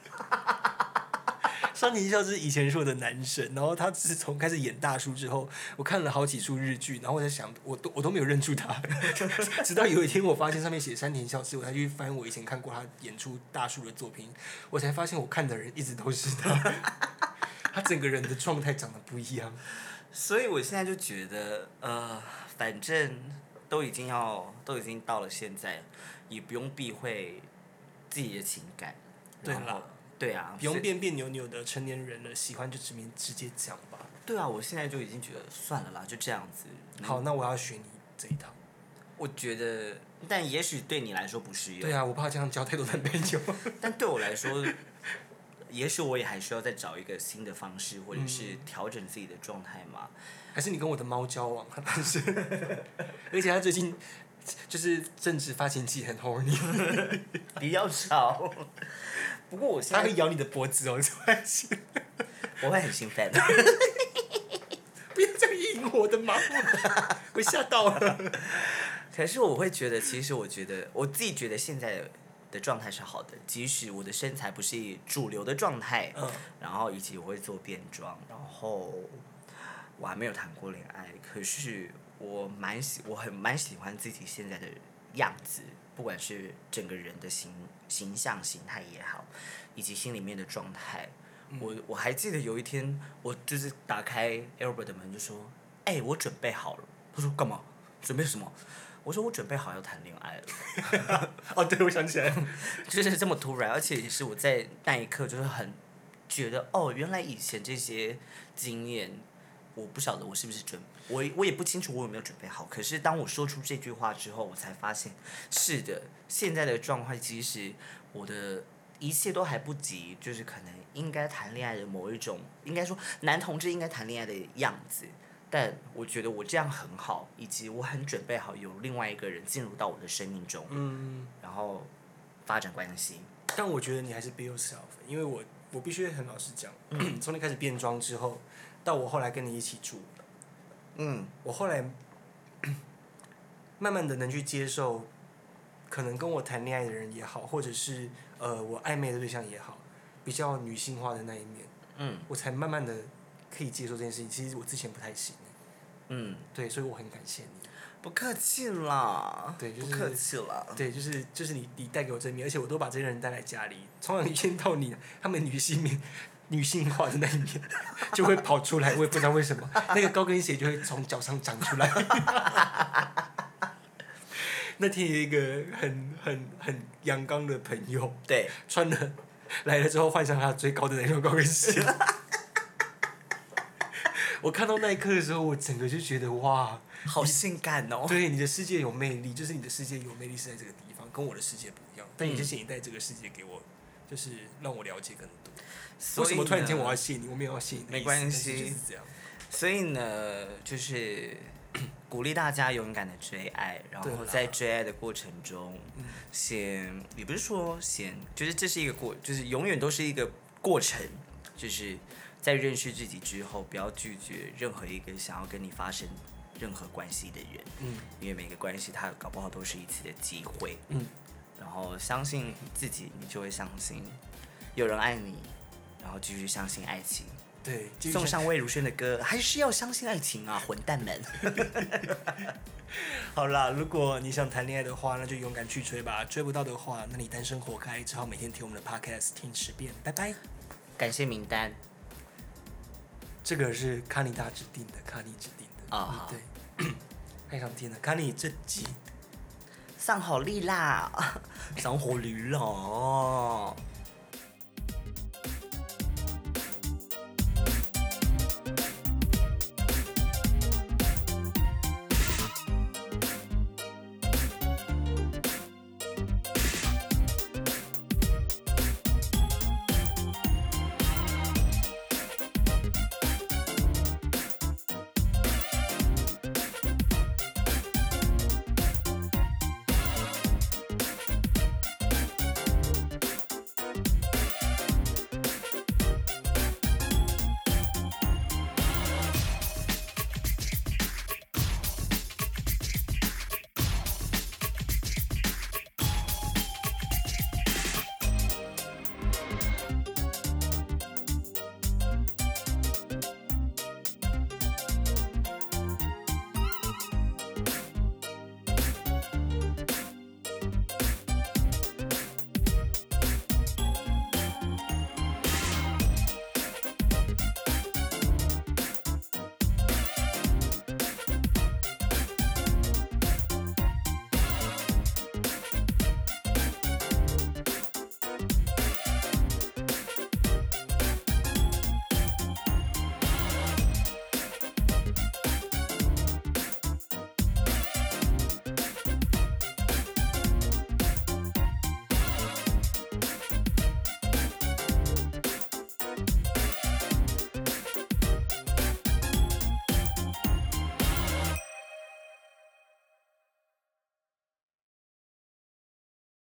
山田孝之以前是我的男神，然后他自从开始演大叔之后，我看了好几出日剧，然后我在想，我都我都没有认出他，直到有一天我发现上面写山田孝之，我才去翻我以前看过他演出大叔的作品，我才发现我看的人一直都是他，他整个人的状态长得不一样，所以我现在就觉得，呃，反正都已经要都已经到了现在，也不用避讳自己的情感，对了。对啊，不用别别扭扭的成年人了，喜欢就直面直接讲吧。对啊，我现在就已经觉得算了啦，就这样子。好，那我要学你这一套。我觉得，但也许对你来说不适用。对啊，我怕这样交太多男朋友。<laughs> 但对我来说，<laughs> 也许我也还需要再找一个新的方式，或者是调整自己的状态嘛。还是你跟我的猫交往？但是，<laughs> 而且他最近就是正值发情期，很 horny，比较少。不过我现在会咬你的脖子哦，突然间，<laughs> 我会很兴奋。不要这样引我的毛，我吓到了。<laughs> 可是我会觉得，其实我觉得我自己觉得现在的状态是好的，即使我的身材不是主流的状态，嗯，然后以及我会做变装，然后我还没有谈过恋爱，可是我蛮喜，我很蛮喜欢自己现在的样子。不管是整个人的形形象形态也好，以及心里面的状态，我我还记得有一天，我就是打开 Albert 的门就说：“哎，我准备好了。”他说：“干嘛？准备什么？”我说：“我准备好要谈恋爱了。”哦，对，我想起来，就是这么突然，而且也是我在那一刻就是很觉得哦，原来以前这些经验，我不晓得我是不是准。我我也不清楚我有没有准备好，可是当我说出这句话之后，我才发现，是的，现在的状况其实我的一切都还不及，就是可能应该谈恋爱的某一种，应该说男同志应该谈恋爱的样子，但我觉得我这样很好，以及我很准备好有另外一个人进入到我的生命中，嗯，然后发展关系。但我觉得你还是 be yourself，因为我我必须很老实讲，从你开始变装之后，到我后来跟你一起住。嗯，我后来 <coughs> 慢慢的能去接受，可能跟我谈恋爱的人也好，或者是呃我暧昧的对象也好，比较女性化的那一面，嗯，我才慢慢的可以接受这件事情。其实我之前不太行，嗯，对，所以我很感谢你。不客气啦，对，不客气啦。对，就是就是你你带给我正面，而且我都把这些人带来家里，从一见到你，他们女性面。女性化的那一面 <laughs> 就会跑出来，我也不知道为什么，那个高跟鞋就会从脚上长出来。<laughs> 那天有一个很很很阳刚的朋友，对，穿了来了之后换上他最高的那双高跟鞋。<laughs> 我看到那一刻的时候，我整个就觉得哇，好性感哦！对，你的世界有魅力，就是你的世界有魅力是在这个地方，跟我的世界不一样。但你之前也带这个世界给我，就是让我了解更多。为什么突然间我要谢你？我没有要谢你。没关系，所以呢，就是鼓励大家勇敢的追爱，然后在追爱的过程中，先也不是说先，就是这是一个过，就是永远都是一个过程，就是在认识自己之后，不要拒绝任何一个想要跟你发生任何关系的人，嗯，因为每个关系它搞不好都是一次的机会，嗯，然后相信自己，你就会相信有人爱你。然后继续相信爱情，对，送上魏如萱的歌，还是要相信爱情啊，混蛋们！<laughs> 好啦，如果你想谈恋爱的话，那就勇敢去追吧；追不到的话，那你单身活该，只好每天听我们的 podcast 听十遍。拜拜，感谢名单。这个是卡尼大指定的，卡尼指定的啊，对，太想听了，卡尼这集上好力啦，<laughs> 上火驴啦。